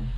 time.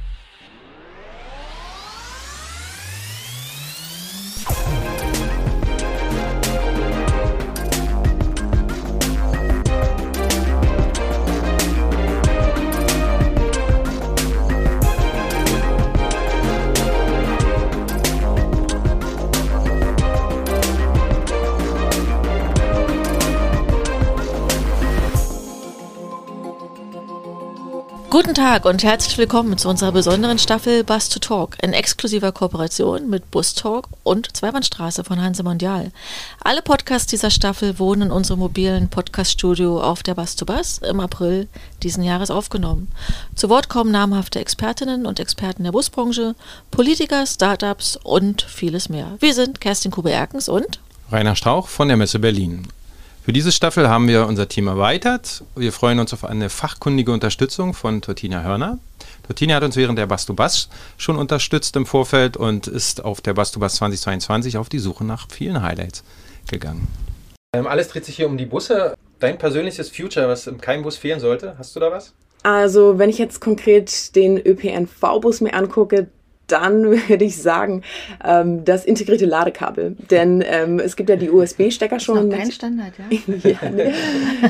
Guten Tag und herzlich willkommen zu unserer besonderen Staffel Bus to Talk in exklusiver Kooperation mit Bus Talk und Zweibahnstraße von Hanse Mondial. Alle Podcasts dieser Staffel wurden in unserem mobilen Podcaststudio auf der Bus to Bus im April diesen Jahres aufgenommen. Zu Wort kommen namhafte Expertinnen und Experten der Busbranche, Politiker, Startups und vieles mehr. Wir sind Kerstin Kube-Erkens und Rainer Strauch von der Messe Berlin. Für diese Staffel haben wir unser Team erweitert. Wir freuen uns auf eine fachkundige Unterstützung von Tortina Hörner. Tortina hat uns während der Bastubas schon unterstützt im Vorfeld und ist auf der Bastubas 2022 auf die Suche nach vielen Highlights gegangen. Ähm, alles dreht sich hier um die Busse. Dein persönliches Future, was in keinem Bus fehlen sollte, hast du da was? Also, wenn ich jetzt konkret den ÖPNV-Bus mir angucke, dann würde ich sagen, ähm, das integrierte Ladekabel. Denn ähm, es gibt ja die USB-Stecker schon. Das ist noch kein Standard, ja? ja nee.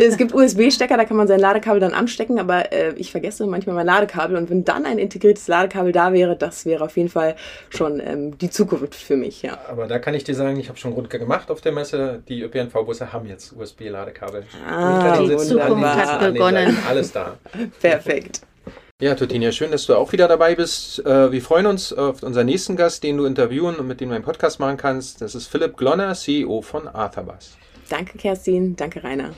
Es gibt USB-Stecker, da kann man sein Ladekabel dann anstecken, aber äh, ich vergesse manchmal mein Ladekabel. Und wenn dann ein integriertes Ladekabel da wäre, das wäre auf jeden Fall schon ähm, die Zukunft für mich, ja. Aber da kann ich dir sagen, ich habe schon Rundgang gemacht auf der Messe. Die ÖPNV-Busse haben jetzt USB-Ladekabel. Ah, die Zukunft hat begonnen. Alles da. Perfekt. Ja, Totinia, schön, dass du auch wieder dabei bist. Äh, wir freuen uns auf unseren nächsten Gast, den du interviewen und mit dem du einen Podcast machen kannst. Das ist Philipp Glonner, CEO von Arthabas. Danke, Kerstin. Danke, Rainer.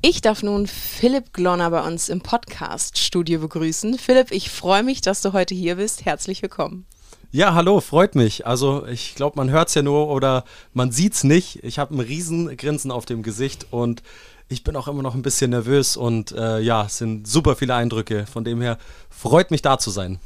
Ich darf nun Philipp Glonner bei uns im Podcast-Studio begrüßen. Philipp, ich freue mich, dass du heute hier bist. Herzlich willkommen. Ja, hallo, freut mich. Also ich glaube, man hört es ja nur oder man sieht es nicht. Ich habe ein riesen Grinsen auf dem Gesicht und ich bin auch immer noch ein bisschen nervös und äh, ja, es sind super viele Eindrücke. Von dem her freut mich da zu sein.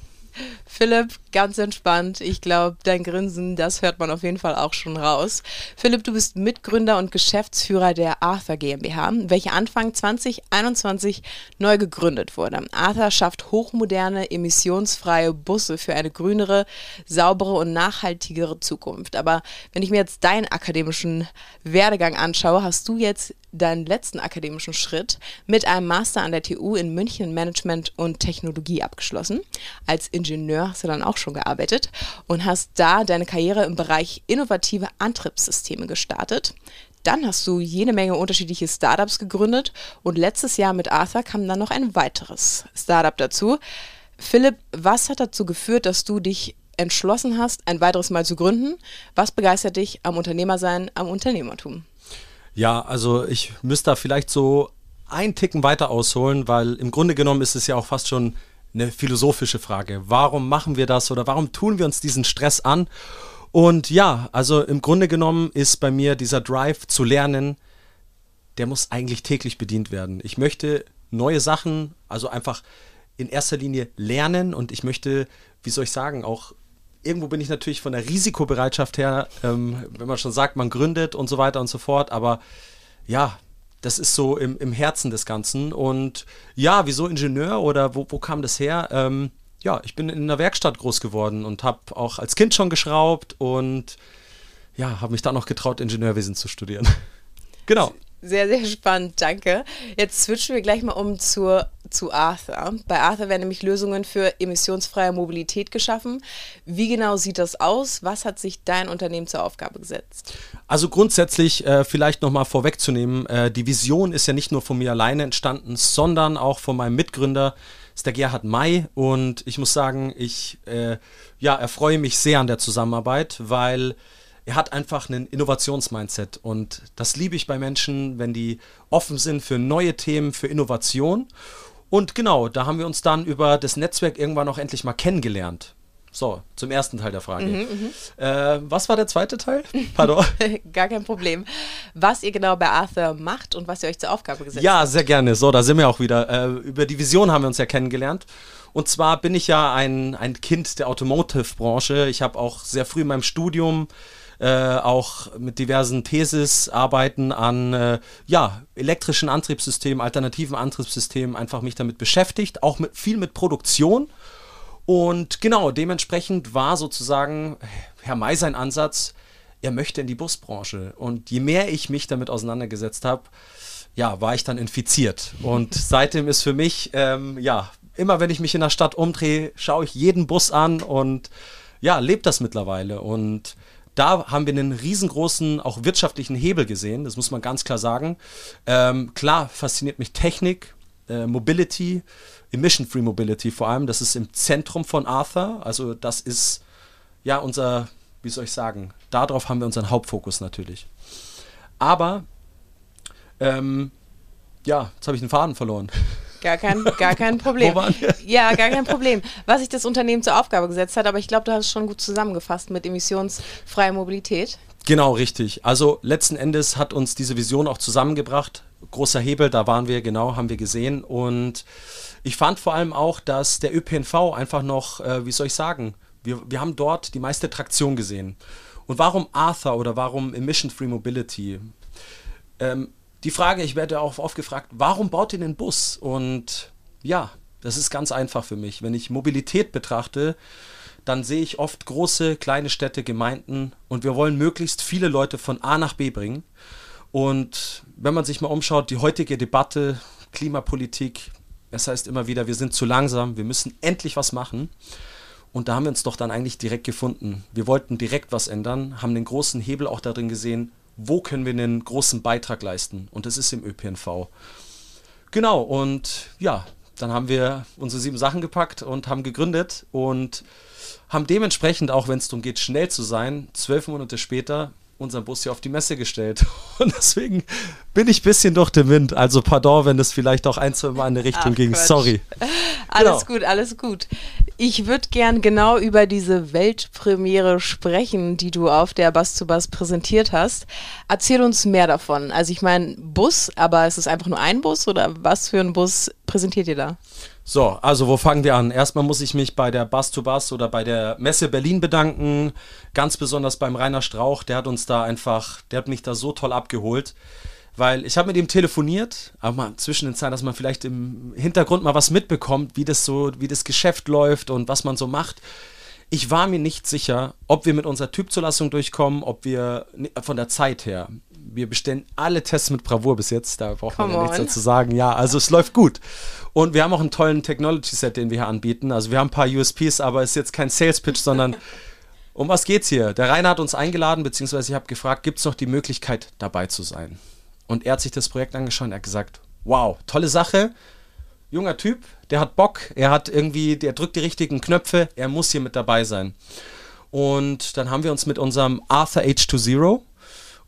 Philipp, ganz entspannt. Ich glaube, dein Grinsen, das hört man auf jeden Fall auch schon raus. Philipp, du bist Mitgründer und Geschäftsführer der Arthur GmbH, welche Anfang 2021 neu gegründet wurde. Arthur schafft hochmoderne, emissionsfreie Busse für eine grünere, saubere und nachhaltigere Zukunft. Aber wenn ich mir jetzt deinen akademischen Werdegang anschaue, hast du jetzt deinen letzten akademischen Schritt mit einem Master an der TU in München Management und Technologie abgeschlossen. Als Ingenieur hast du dann auch schon gearbeitet und hast da deine Karriere im Bereich innovative Antriebssysteme gestartet. Dann hast du jede Menge unterschiedliche Startups gegründet und letztes Jahr mit Arthur kam dann noch ein weiteres Startup dazu. Philipp, was hat dazu geführt, dass du dich entschlossen hast, ein weiteres Mal zu gründen? Was begeistert dich am Unternehmersein, am Unternehmertum? Ja, also ich müsste da vielleicht so einen Ticken weiter ausholen, weil im Grunde genommen ist es ja auch fast schon eine philosophische Frage. Warum machen wir das oder warum tun wir uns diesen Stress an? Und ja, also im Grunde genommen ist bei mir dieser Drive zu lernen, der muss eigentlich täglich bedient werden. Ich möchte neue Sachen, also einfach in erster Linie lernen und ich möchte, wie soll ich sagen, auch irgendwo bin ich natürlich von der Risikobereitschaft her, ähm, wenn man schon sagt, man gründet und so weiter und so fort, aber ja, das ist so im, im Herzen des Ganzen. Und ja, wieso Ingenieur oder wo, wo kam das her? Ähm, ja, ich bin in einer Werkstatt groß geworden und habe auch als Kind schon geschraubt und ja, habe mich dann noch getraut, Ingenieurwesen zu studieren. genau. Sehr, sehr spannend, danke. Jetzt switchen wir gleich mal um zur, zu Arthur. Bei Arthur werden nämlich Lösungen für emissionsfreie Mobilität geschaffen. Wie genau sieht das aus? Was hat sich dein Unternehmen zur Aufgabe gesetzt? Also grundsätzlich äh, vielleicht nochmal vorwegzunehmen, äh, die Vision ist ja nicht nur von mir alleine entstanden, sondern auch von meinem Mitgründer, ist der Gerhard May. Und ich muss sagen, ich äh, ja, erfreue mich sehr an der Zusammenarbeit, weil er hat einfach einen Innovationsmindset und das liebe ich bei Menschen, wenn die offen sind für neue Themen, für Innovation. Und genau, da haben wir uns dann über das Netzwerk irgendwann auch endlich mal kennengelernt. So, zum ersten Teil der Frage. Mhm, mhm. äh, was war der zweite Teil? Pardon. Gar kein Problem. Was ihr genau bei Arthur macht und was ihr euch zur Aufgabe gesetzt ja, habt. Ja, sehr gerne. So, da sind wir auch wieder. Äh, über die Vision haben wir uns ja kennengelernt. Und zwar bin ich ja ein, ein Kind der Automotive-Branche. Ich habe auch sehr früh in meinem Studium äh, auch mit diversen Thesis-Arbeiten an äh, ja, elektrischen Antriebssystemen, alternativen Antriebssystemen einfach mich damit beschäftigt, auch mit, viel mit Produktion. Und genau, dementsprechend war sozusagen Herr May sein Ansatz, er möchte in die Busbranche. Und je mehr ich mich damit auseinandergesetzt habe, ja, war ich dann infiziert. Und seitdem ist für mich, ähm, ja, immer wenn ich mich in der Stadt umdrehe, schaue ich jeden Bus an und ja, lebt das mittlerweile. Und da haben wir einen riesengroßen, auch wirtschaftlichen Hebel gesehen, das muss man ganz klar sagen. Ähm, klar fasziniert mich Technik, äh, Mobility, Emission-Free Mobility vor allem, das ist im Zentrum von Arthur. Also das ist ja unser, wie soll ich sagen, darauf haben wir unseren Hauptfokus natürlich. Aber ähm, ja, jetzt habe ich den Faden verloren. Gar kein, gar kein Problem. Wo waren wir? Ja, gar kein Problem. Was sich das Unternehmen zur Aufgabe gesetzt hat, aber ich glaube, du hast es schon gut zusammengefasst mit emissionsfreier Mobilität. Genau, richtig. Also letzten Endes hat uns diese Vision auch zusammengebracht. Großer Hebel, da waren wir, genau, haben wir gesehen. Und ich fand vor allem auch, dass der ÖPNV einfach noch, äh, wie soll ich sagen, wir, wir haben dort die meiste Traktion gesehen. Und warum Arthur oder warum Emission Free Mobility? Ähm, die Frage, ich werde auch oft gefragt, warum baut ihr den Bus? Und ja, das ist ganz einfach für mich. Wenn ich Mobilität betrachte, dann sehe ich oft große, kleine Städte, Gemeinden und wir wollen möglichst viele Leute von A nach B bringen. Und wenn man sich mal umschaut, die heutige Debatte, Klimapolitik, es heißt immer wieder, wir sind zu langsam, wir müssen endlich was machen. Und da haben wir uns doch dann eigentlich direkt gefunden. Wir wollten direkt was ändern, haben den großen Hebel auch darin gesehen, wo können wir einen großen Beitrag leisten? Und das ist im ÖPNV. Genau, und ja, dann haben wir unsere sieben Sachen gepackt und haben gegründet und haben dementsprechend, auch wenn es darum geht, schnell zu sein, zwölf Monate später unseren Bus hier auf die Messe gestellt. Und deswegen bin ich ein bisschen durch den Wind. Also pardon, wenn es vielleicht auch ein, zwei Mal in eine Richtung Ach, ging. Quatsch. Sorry. Alles Genau. gut, alles gut. Ich würde gern genau über diese Weltpremiere sprechen, die du auf der Bass zu Bass präsentiert hast. Erzähl uns mehr davon. Also ich meine Bus, aber ist es einfach nur ein Bus oder was für ein Bus präsentiert ihr da? So, also wo fangen wir an? Erstmal muss ich mich bei der Bass to Bass oder bei der Messe Berlin bedanken. Ganz besonders beim Rainer Strauch, der hat uns da einfach, der hat mich da so toll abgeholt. Weil ich habe mit ihm telefoniert, aber mal zwischen den Zeilen, dass man vielleicht im Hintergrund mal was mitbekommt, wie das so, wie das Geschäft läuft und was man so macht. Ich war mir nicht sicher, ob wir mit unserer Typzulassung durchkommen, ob wir von der Zeit her. Wir bestellen alle Tests mit Bravour bis jetzt, da braucht man Come ja nichts dazu sagen. Ja, also es läuft gut. Und wir haben auch einen tollen Technology-Set, den wir hier anbieten. Also wir haben ein paar USPs, aber es ist jetzt kein Sales-Pitch, sondern um was geht's hier? Der Rainer hat uns eingeladen, beziehungsweise ich habe gefragt, gibt es noch die Möglichkeit, dabei zu sein? Und er hat sich das Projekt angeschaut und er hat gesagt, wow, tolle Sache, junger Typ, der hat Bock, er hat irgendwie, der drückt die richtigen Knöpfe, er muss hier mit dabei sein. Und dann haben wir uns mit unserem Arthur H2Zero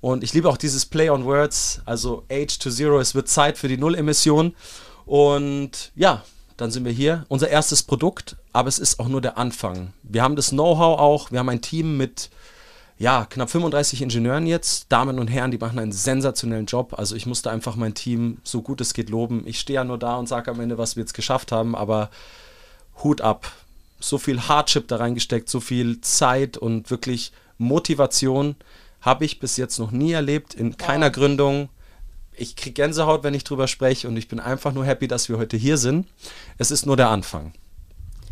und ich liebe auch dieses Play on Words, also H2Zero, es wird Zeit für die Null-Emission. Und ja, dann sind wir hier. Unser erstes Produkt, aber es ist auch nur der Anfang. Wir haben das Know-how auch, wir haben ein Team mit ja, knapp 35 Ingenieuren jetzt, Damen und Herren, die machen einen sensationellen Job. Also ich musste einfach mein Team so gut es geht loben. Ich stehe ja nur da und sage am Ende, was wir jetzt geschafft haben, aber Hut ab. So viel Hardship da reingesteckt, so viel Zeit und wirklich Motivation habe ich bis jetzt noch nie erlebt, in keiner Gründung. Ich kriege Gänsehaut, wenn ich drüber spreche und ich bin einfach nur happy, dass wir heute hier sind. Es ist nur der Anfang.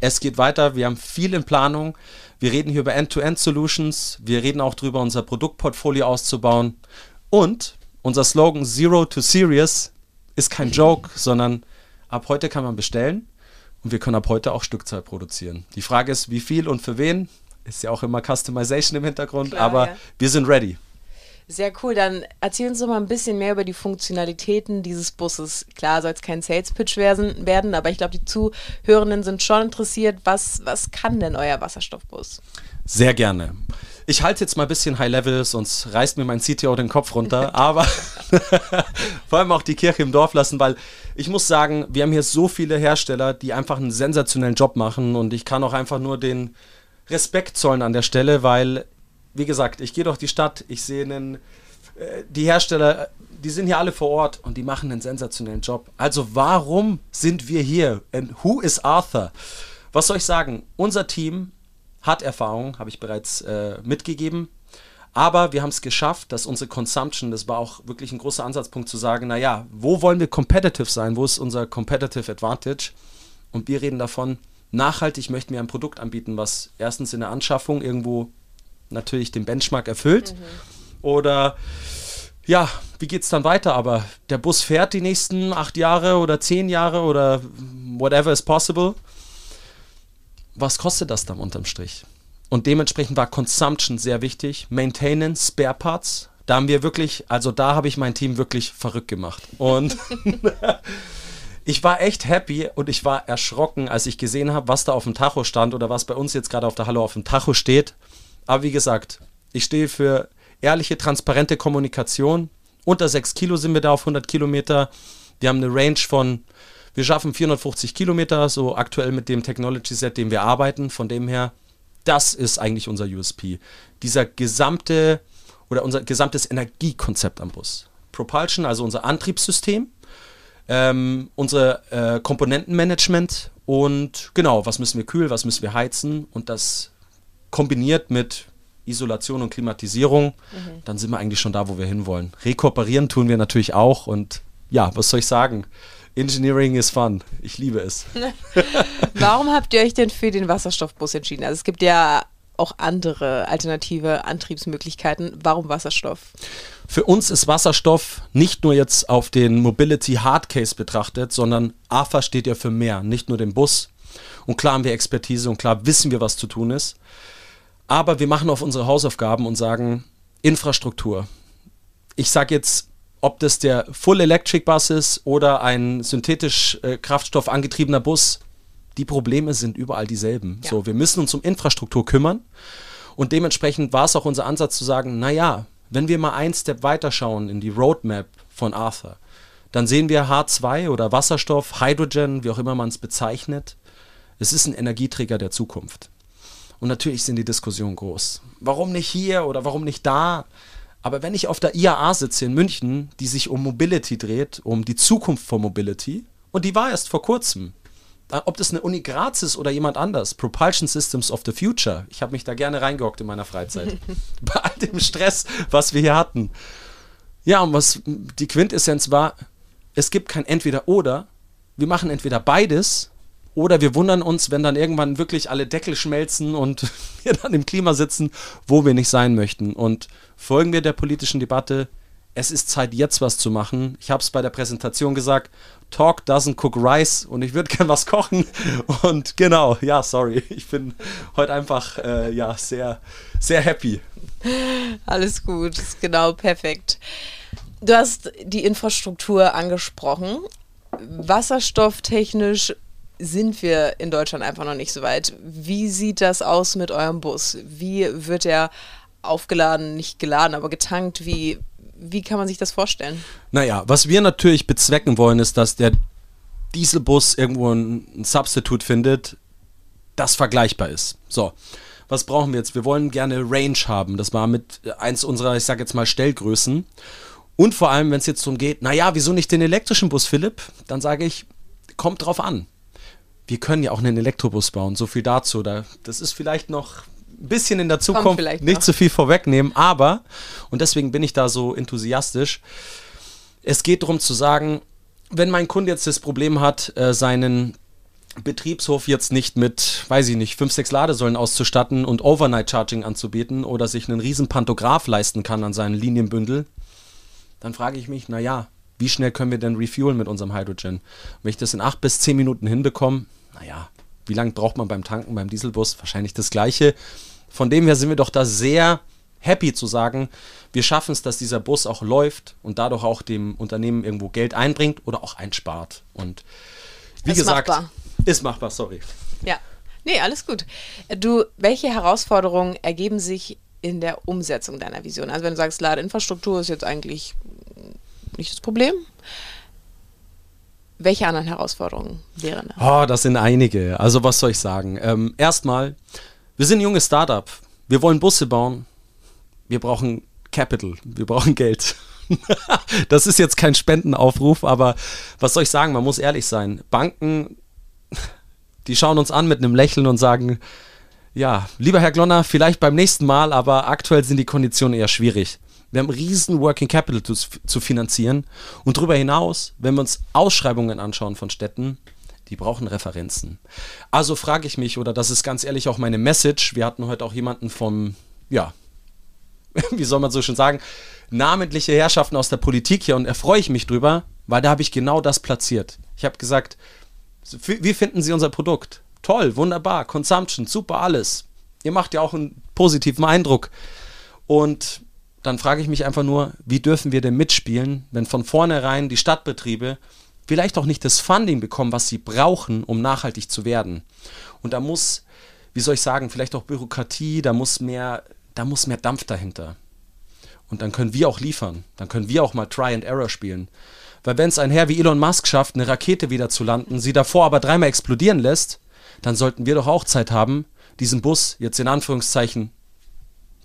Es geht weiter, wir haben viel in Planung. Wir reden hier über End-to-End-Solutions. Wir reden auch darüber, unser Produktportfolio auszubauen. Und unser Slogan Zero to Serious ist kein Joke, sondern ab heute kann man bestellen und wir können ab heute auch Stückzahl produzieren. Die Frage ist, wie viel und für wen? Ist ja auch immer Customization im Hintergrund, Klar, aber ja. wir sind ready. Sehr cool. Dann erzähl uns doch mal ein bisschen mehr über die Funktionalitäten dieses Busses. Klar, soll es kein Sales Pitch werden, werden aber ich glaube, die Zuhörenden sind schon interessiert. Was, was kann denn euer Wasserstoffbus? Sehr gerne. Ich halte jetzt mal ein bisschen High Level, sonst reißt mir mein CTO den Kopf runter, aber vor allem auch die Kirche im Dorf lassen, weil ich muss sagen, wir haben hier so viele Hersteller, die einfach einen sensationellen Job machen und ich kann auch einfach nur den Respekt zollen an der Stelle, weil, wie gesagt, ich gehe durch die Stadt, ich sehe einen, äh, die Hersteller, die sind hier alle vor Ort und die machen einen sensationellen Job. Also warum sind wir hier? And who is Arthur? Was soll ich sagen? Unser Team hat Erfahrung, habe ich bereits äh, mitgegeben. Aber wir haben es geschafft, dass unsere Consumption, das war auch wirklich ein großer Ansatzpunkt zu sagen, naja, wo wollen wir competitive sein? Wo ist unser competitive advantage? Und wir reden davon, nachhaltig möchten wir ein Produkt anbieten, was erstens in der Anschaffung irgendwo natürlich den Benchmark erfüllt. Mhm. Oder ja, wie geht es dann weiter? Aber der Bus fährt die nächsten acht Jahre oder zehn Jahre oder whatever is possible. Was kostet das dann unterm Strich? Und dementsprechend war Consumption sehr wichtig. Maintenance, Spare Parts. Da haben wir wirklich, also da habe ich mein Team wirklich verrückt gemacht. Und ich war echt happy und ich war erschrocken, als ich gesehen habe, was da auf dem Tacho stand oder was bei uns jetzt gerade auf der Halle auf dem Tacho steht. Aber wie gesagt, ich stehe für ehrliche, transparente Kommunikation. Unter 6 Kilo sind wir da auf 100 Kilometer. Wir haben eine Range von, wir schaffen 450 Kilometer, so aktuell mit dem Technology Set, dem wir arbeiten. Von dem her, das ist eigentlich unser USP. Dieser gesamte oder unser gesamtes Energiekonzept am Bus. Propulsion, also unser Antriebssystem, ähm, unser äh, Komponentenmanagement und genau, was müssen wir kühl, was müssen wir heizen und das kombiniert mit Isolation und Klimatisierung, mhm. dann sind wir eigentlich schon da, wo wir hinwollen. Rekoperieren tun wir natürlich auch und ja, was soll ich sagen? Engineering is fun. Ich liebe es. Warum habt ihr euch denn für den Wasserstoffbus entschieden? Also es gibt ja auch andere alternative Antriebsmöglichkeiten. Warum Wasserstoff? Für uns ist Wasserstoff nicht nur jetzt auf den Mobility Hard Case betrachtet, sondern AFA steht ja für mehr, nicht nur den Bus. Und klar haben wir Expertise und klar wissen wir, was zu tun ist. Aber wir machen auf unsere Hausaufgaben und sagen Infrastruktur. Ich sage jetzt, ob das der Full Electric Bus ist oder ein synthetisch äh, Kraftstoff angetriebener Bus, die Probleme sind überall dieselben. Ja. So, wir müssen uns um Infrastruktur kümmern und dementsprechend war es auch unser Ansatz zu sagen, naja, wenn wir mal einen Step weiter schauen in die Roadmap von Arthur, dann sehen wir H2 oder Wasserstoff, Hydrogen, wie auch immer man es bezeichnet. Es ist ein Energieträger der Zukunft. Und natürlich sind die Diskussionen groß. Warum nicht hier oder warum nicht da? Aber wenn ich auf der IAA sitze in München, die sich um Mobility dreht, um die Zukunft von Mobility, und die war erst vor kurzem, ob das eine Uni Graz ist oder jemand anders, Propulsion Systems of the Future, ich habe mich da gerne reingehockt in meiner Freizeit, bei all dem Stress, was wir hier hatten. Ja, und was die Quintessenz war, es gibt kein Entweder-Oder, wir machen entweder beides oder wir wundern uns, wenn dann irgendwann wirklich alle Deckel schmelzen und wir dann im Klima sitzen, wo wir nicht sein möchten. Und folgen wir der politischen Debatte, es ist Zeit, jetzt was zu machen. Ich habe es bei der Präsentation gesagt, Talk doesn't cook rice und ich würde gern was kochen. Und genau, ja, sorry, ich bin heute einfach äh, ja, sehr, sehr happy. Alles gut, genau perfekt. Du hast die Infrastruktur angesprochen. Wasserstofftechnisch sind wir in Deutschland einfach noch nicht so weit. Wie sieht das aus mit eurem Bus? Wie wird er aufgeladen, nicht geladen, aber getankt? Wie, wie kann man sich das vorstellen? Naja, was wir natürlich bezwecken wollen, ist, dass der Dieselbus irgendwo ein, Substitut findet, das vergleichbar ist. So. Was brauchen wir jetzt? Wir wollen gerne Range haben. Das war mit eins unserer, ich sag jetzt mal, Stellgrößen. Und vor allem, wenn es jetzt darum geht, naja, wieso nicht den elektrischen Bus, Philipp? Dann sage ich, kommt drauf an wir können ja auch einen Elektrobus bauen. So viel dazu. Da, das ist vielleicht noch ein bisschen in der Zukunft nicht zu so viel vorwegnehmen, aber, und deswegen bin ich da so enthusiastisch, es geht darum zu sagen, wenn mein Kunde jetzt das Problem hat, äh, seinen Betriebshof jetzt nicht mit, weiß ich nicht, fünf, sechs Ladesäulen auszustatten und Overnight Charging anzubieten oder sich einen riesen Pantograph leisten kann an seinen Linienbündel, dann frage ich mich, naja, wie schnell können wir denn refuelen mit unserem Hydrogen? Wenn ich das in acht bis zehn Minuten hinbekomme, naja, wie lange braucht man beim Tanken beim Dieselbus? Wahrscheinlich das gleiche. Von dem her sind wir doch da sehr happy zu sagen, wir schaffen es, dass dieser Bus auch läuft und dadurch auch dem Unternehmen irgendwo Geld einbringt oder auch einspart. Und wie ist gesagt, machbar. ist machbar, sorry. Ja, nee, alles gut. Du, welche Herausforderungen ergeben sich in der Umsetzung deiner Vision? Also wenn du sagst, Ladeinfrastruktur ist jetzt eigentlich nicht das Problem. Welche anderen Herausforderungen wären da? Oh, das sind einige. Also was soll ich sagen? Ähm, erstmal, wir sind ein junges Startup. Wir wollen Busse bauen. Wir brauchen Capital. Wir brauchen Geld. das ist jetzt kein Spendenaufruf, aber was soll ich sagen? Man muss ehrlich sein. Banken, die schauen uns an mit einem Lächeln und sagen, Ja, lieber Herr Glonner, vielleicht beim nächsten Mal, aber aktuell sind die Konditionen eher schwierig. Wir haben riesen Working Capital zu, zu finanzieren und darüber hinaus, wenn wir uns Ausschreibungen anschauen von Städten, die brauchen Referenzen. Also frage ich mich, oder das ist ganz ehrlich auch meine Message, wir hatten heute auch jemanden vom, ja, wie soll man so schon sagen, namentliche Herrschaften aus der Politik hier und erfreue ich mich drüber, weil da habe ich genau das platziert. Ich habe gesagt, wie finden Sie unser Produkt? Toll, wunderbar, Consumption, super alles. Ihr macht ja auch einen positiven Eindruck. Und dann frage ich mich einfach nur, wie dürfen wir denn mitspielen, wenn von vornherein die Stadtbetriebe vielleicht auch nicht das Funding bekommen, was sie brauchen, um nachhaltig zu werden. Und da muss, wie soll ich sagen, vielleicht auch Bürokratie, da muss mehr, da muss mehr Dampf dahinter. Und dann können wir auch liefern. Dann können wir auch mal Try and Error spielen. Weil wenn es ein Herr wie Elon Musk schafft, eine Rakete wieder zu landen, sie davor aber dreimal explodieren lässt, dann sollten wir doch auch Zeit haben, diesen Bus jetzt in Anführungszeichen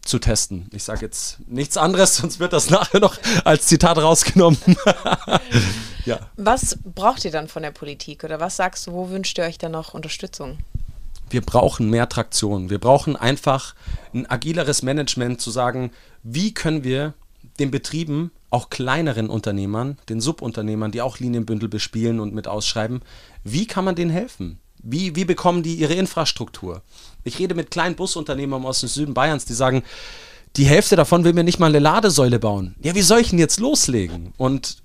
zu testen. Ich sage jetzt nichts anderes, sonst wird das nachher noch als Zitat rausgenommen. ja. Was braucht ihr dann von der Politik oder was sagst du, wo wünscht ihr euch dann noch Unterstützung? Wir brauchen mehr Traktion. Wir brauchen einfach ein agileres Management zu sagen, wie können wir den Betrieben, auch kleineren Unternehmern, den Subunternehmern, die auch Linienbündel bespielen und mit ausschreiben, wie kann man denen helfen? Wie, wie bekommen die ihre Infrastruktur? Ich rede mit kleinen Busunternehmern aus dem Süden Bayerns, die sagen, die Hälfte davon will mir nicht mal eine Ladesäule bauen. Ja, wie soll ich denn jetzt loslegen? Und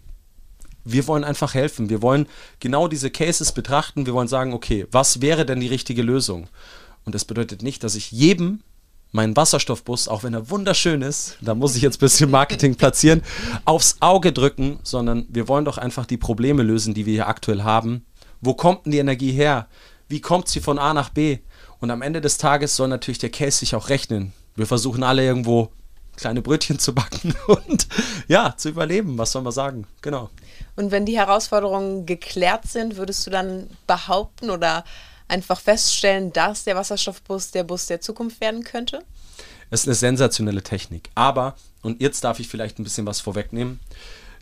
wir wollen einfach helfen. Wir wollen genau diese Cases betrachten. Wir wollen sagen, okay, was wäre denn die richtige Lösung? Und das bedeutet nicht, dass ich jedem meinen Wasserstoffbus, auch wenn er wunderschön ist, da muss ich jetzt ein bisschen Marketing platzieren, aufs Auge drücken, sondern wir wollen doch einfach die Probleme lösen, die wir hier aktuell haben. Wo kommt denn die Energie her? Wie kommt sie von A nach B? Und am Ende des Tages soll natürlich der Case sich auch rechnen. Wir versuchen alle irgendwo kleine Brötchen zu backen und ja, zu überleben, was soll man sagen? Genau. Und wenn die Herausforderungen geklärt sind, würdest du dann behaupten oder einfach feststellen, dass der Wasserstoffbus der Bus der Zukunft werden könnte? Es ist eine sensationelle Technik. Aber, und jetzt darf ich vielleicht ein bisschen was vorwegnehmen,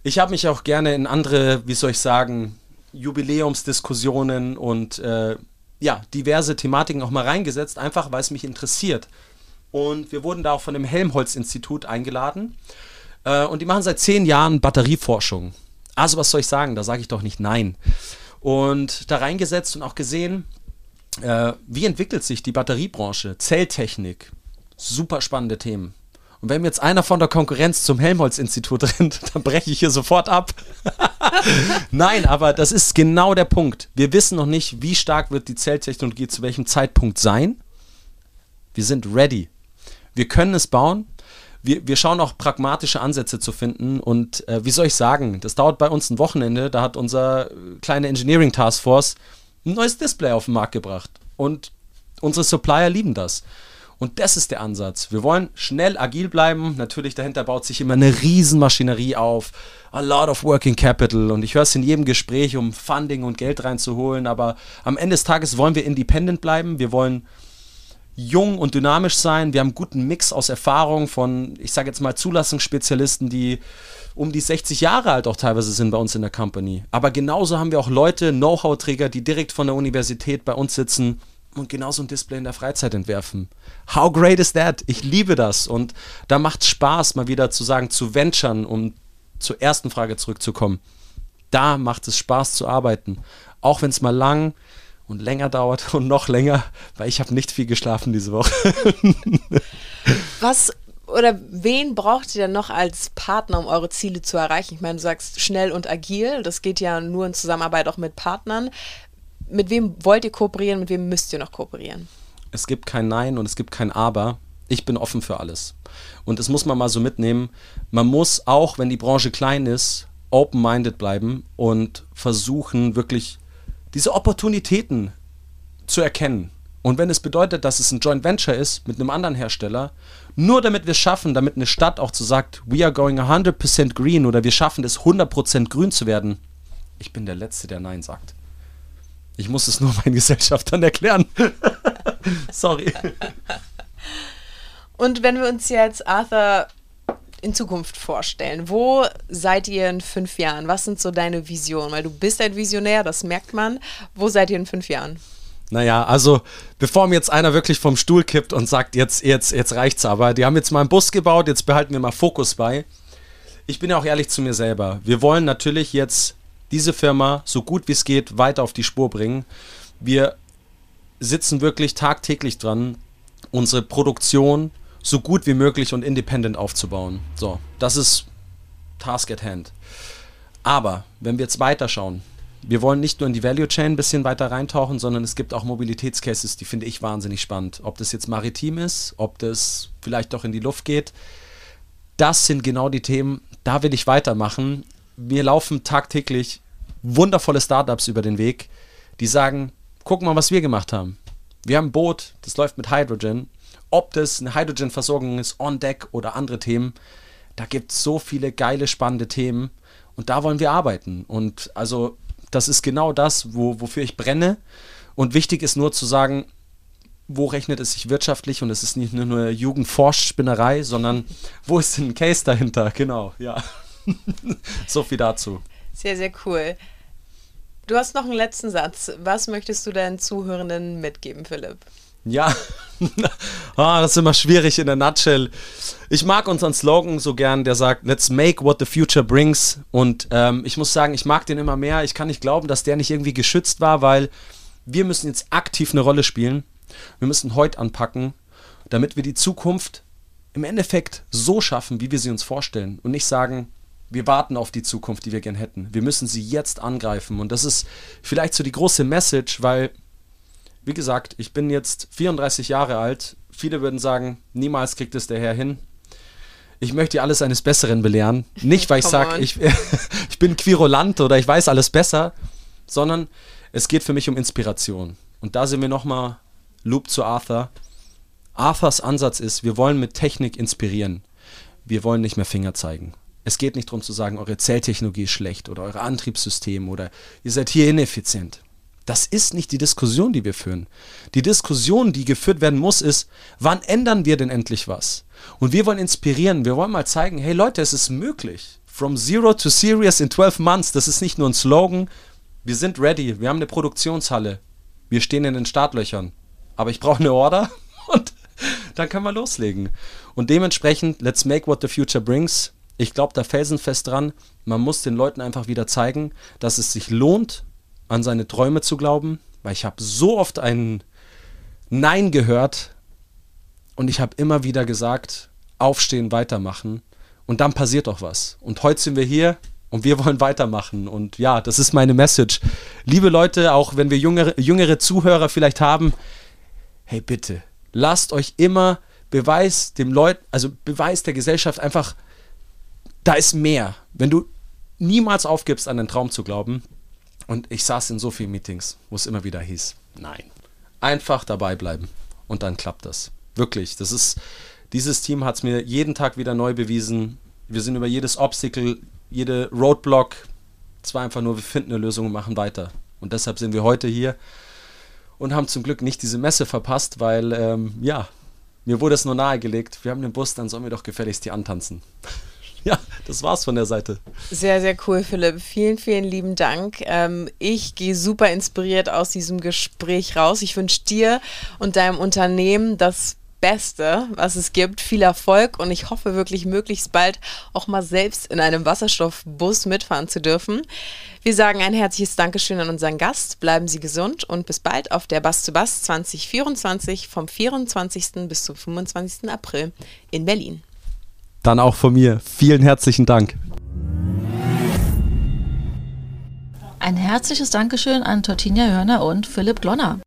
ich habe mich auch gerne in andere, wie soll ich sagen, Jubiläumsdiskussionen und äh, ja, diverse Thematiken auch mal reingesetzt, einfach weil es mich interessiert. Und wir wurden da auch von dem Helmholtz-Institut eingeladen. Äh, und die machen seit zehn Jahren Batterieforschung. Also, was soll ich sagen? Da sage ich doch nicht nein. Und da reingesetzt und auch gesehen, äh, wie entwickelt sich die Batteriebranche, Zelltechnik. Super spannende Themen. Und wenn mir jetzt einer von der Konkurrenz zum Helmholtz-Institut rennt, dann breche ich hier sofort ab. Nein, aber das ist genau der Punkt. Wir wissen noch nicht, wie stark wird die Zelltechnologie zu welchem Zeitpunkt sein. Wir sind ready. Wir können es bauen. Wir, wir schauen auch pragmatische Ansätze zu finden. Und äh, wie soll ich sagen, das dauert bei uns ein Wochenende. Da hat unser äh, kleine Engineering Taskforce ein neues Display auf den Markt gebracht. Und unsere Supplier lieben das. Und das ist der Ansatz. Wir wollen schnell agil bleiben. Natürlich dahinter baut sich immer eine Riesenmaschinerie auf. A lot of working capital. Und ich höre es in jedem Gespräch, um Funding und Geld reinzuholen. Aber am Ende des Tages wollen wir independent bleiben. Wir wollen jung und dynamisch sein. Wir haben einen guten Mix aus Erfahrung von, ich sage jetzt mal, Zulassungsspezialisten, die um die 60 Jahre alt auch teilweise sind bei uns in der Company. Aber genauso haben wir auch Leute, Know-how-Träger, die direkt von der Universität bei uns sitzen und genauso ein Display in der Freizeit entwerfen. How great is that? Ich liebe das. Und da macht es Spaß, mal wieder zu sagen, zu venturen, um zur ersten Frage zurückzukommen. Da macht es Spaß zu arbeiten. Auch wenn es mal lang und länger dauert und noch länger, weil ich habe nicht viel geschlafen diese Woche. Was oder wen braucht ihr denn noch als Partner, um eure Ziele zu erreichen? Ich meine, du sagst schnell und agil, das geht ja nur in Zusammenarbeit auch mit Partnern mit wem wollt ihr kooperieren, mit wem müsst ihr noch kooperieren? Es gibt kein Nein und es gibt kein Aber. Ich bin offen für alles. Und das muss man mal so mitnehmen. Man muss auch, wenn die Branche klein ist, open-minded bleiben und versuchen, wirklich diese Opportunitäten zu erkennen. Und wenn es bedeutet, dass es ein Joint Venture ist mit einem anderen Hersteller, nur damit wir es schaffen, damit eine Stadt auch so sagt, we are going 100% green oder wir schaffen es 100% grün zu werden, ich bin der Letzte, der Nein sagt. Ich muss es nur meinen Gesellschaftern erklären. Sorry. Und wenn wir uns jetzt Arthur in Zukunft vorstellen, wo seid ihr in fünf Jahren? Was sind so deine Visionen? Weil du bist ein Visionär, das merkt man. Wo seid ihr in fünf Jahren? Naja, also bevor mir jetzt einer wirklich vom Stuhl kippt und sagt, jetzt, jetzt, jetzt reicht's aber. Die haben jetzt mal einen Bus gebaut, jetzt behalten wir mal Fokus bei. Ich bin ja auch ehrlich zu mir selber. Wir wollen natürlich jetzt diese Firma so gut wie es geht weiter auf die Spur bringen. Wir sitzen wirklich tagtäglich dran, unsere Produktion so gut wie möglich und independent aufzubauen. So, das ist Task at Hand. Aber wenn wir jetzt weiterschauen, wir wollen nicht nur in die Value Chain ein bisschen weiter reintauchen, sondern es gibt auch Mobilitätscases, die finde ich wahnsinnig spannend. Ob das jetzt maritim ist, ob das vielleicht doch in die Luft geht. Das sind genau die Themen, da will ich weitermachen. Wir laufen tagtäglich wundervolle Startups über den Weg, die sagen, guck mal, was wir gemacht haben. Wir haben ein Boot, das läuft mit Hydrogen. Ob das eine Hydrogen-Versorgung ist, on deck oder andere Themen, da gibt es so viele geile, spannende Themen und da wollen wir arbeiten. Und also das ist genau das, wo, wofür ich brenne. Und wichtig ist nur zu sagen, wo rechnet es sich wirtschaftlich und es ist nicht nur eine Jugendforschspinnerei, sondern wo ist denn ein Case dahinter? Genau, ja. so viel dazu. Sehr, sehr cool. Du hast noch einen letzten Satz. Was möchtest du deinen Zuhörenden mitgeben, Philipp? Ja, ah, das ist immer schwierig in der Nutshell. Ich mag unseren Slogan so gern, der sagt, let's make what the future brings. Und ähm, ich muss sagen, ich mag den immer mehr. Ich kann nicht glauben, dass der nicht irgendwie geschützt war, weil wir müssen jetzt aktiv eine Rolle spielen. Wir müssen heute anpacken, damit wir die Zukunft im Endeffekt so schaffen, wie wir sie uns vorstellen. Und nicht sagen, wir warten auf die Zukunft, die wir gern hätten. Wir müssen sie jetzt angreifen. Und das ist vielleicht so die große Message, weil wie gesagt, ich bin jetzt 34 Jahre alt. Viele würden sagen, niemals kriegt es der Herr hin. Ich möchte alles eines Besseren belehren. Nicht, weil ich sage, ich, ich bin Quirulant oder ich weiß alles besser, sondern es geht für mich um Inspiration. Und da sind wir nochmal Loop zu Arthur. Arthurs Ansatz ist, wir wollen mit Technik inspirieren. Wir wollen nicht mehr Finger zeigen. Es geht nicht darum zu sagen, eure Zelltechnologie ist schlecht oder euer Antriebssystem oder ihr seid hier ineffizient. Das ist nicht die Diskussion, die wir führen. Die Diskussion, die geführt werden muss, ist, wann ändern wir denn endlich was? Und wir wollen inspirieren, wir wollen mal zeigen, hey Leute, es ist möglich. From zero to serious in 12 months, das ist nicht nur ein Slogan. Wir sind ready, wir haben eine Produktionshalle. Wir stehen in den Startlöchern. Aber ich brauche eine Order und dann können wir loslegen. Und dementsprechend, let's make what the future brings. Ich glaube da felsenfest dran. Man muss den Leuten einfach wieder zeigen, dass es sich lohnt, an seine Träume zu glauben, weil ich habe so oft ein Nein gehört und ich habe immer wieder gesagt, aufstehen, weitermachen und dann passiert doch was. Und heute sind wir hier und wir wollen weitermachen und ja, das ist meine Message. Liebe Leute, auch wenn wir jüngere, jüngere Zuhörer vielleicht haben, hey bitte, lasst euch immer Beweis dem Leut, also Beweis der Gesellschaft einfach, da ist mehr. Wenn du niemals aufgibst, an den Traum zu glauben, und ich saß in so vielen Meetings, wo es immer wieder hieß, nein, einfach dabei bleiben und dann klappt das. Wirklich, das ist, dieses Team hat es mir jeden Tag wieder neu bewiesen. Wir sind über jedes Obstacle, jede Roadblock, es war einfach nur, wir finden eine Lösung und machen weiter. Und deshalb sind wir heute hier und haben zum Glück nicht diese Messe verpasst, weil, ähm, ja, mir wurde es nur nahegelegt, wir haben den Bus, dann sollen wir doch gefälligst die antanzen. ja, das war's von der Seite. Sehr, sehr cool, Philipp. Vielen, vielen lieben Dank. Ähm, ich gehe super inspiriert aus diesem Gespräch raus. Ich wünsche dir und deinem Unternehmen das Beste, was es gibt. Viel Erfolg und ich hoffe wirklich möglichst bald auch mal selbst in einem Wasserstoffbus mitfahren zu dürfen. Wir sagen ein herzliches Dankeschön an unseren Gast. Bleiben Sie gesund und bis bald auf der Bass zu Bass 2024 vom 24. bis zum 25. April in Berlin. Dann auch von mir vielen herzlichen Dank. Ein herzliches Dankeschön an Tortinia Hörner und Philipp Glonner.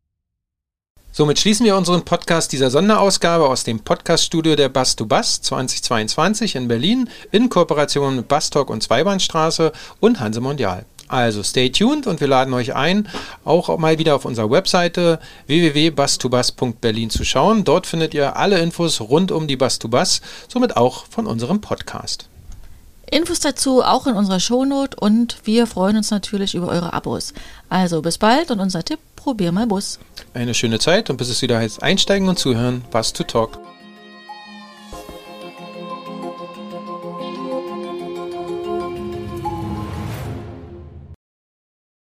Somit schließen wir unseren Podcast dieser Sonderausgabe aus dem Podcaststudio der Bass to Bass 2022 in Berlin in Kooperation mit Bastalk und Zweibahnstraße und Hanse Mondial. Also stay tuned und wir laden euch ein, auch mal wieder auf unserer Webseite www.bus2bus.berlin zu schauen. Dort findet ihr alle Infos rund um die Bus to Bus, somit auch von unserem Podcast. Infos dazu auch in unserer Shownote und wir freuen uns natürlich über eure Abos. Also bis bald und unser Tipp, probier mal Bus. Eine schöne Zeit und bis es wieder heißt einsteigen und zuhören, Bus to Talk.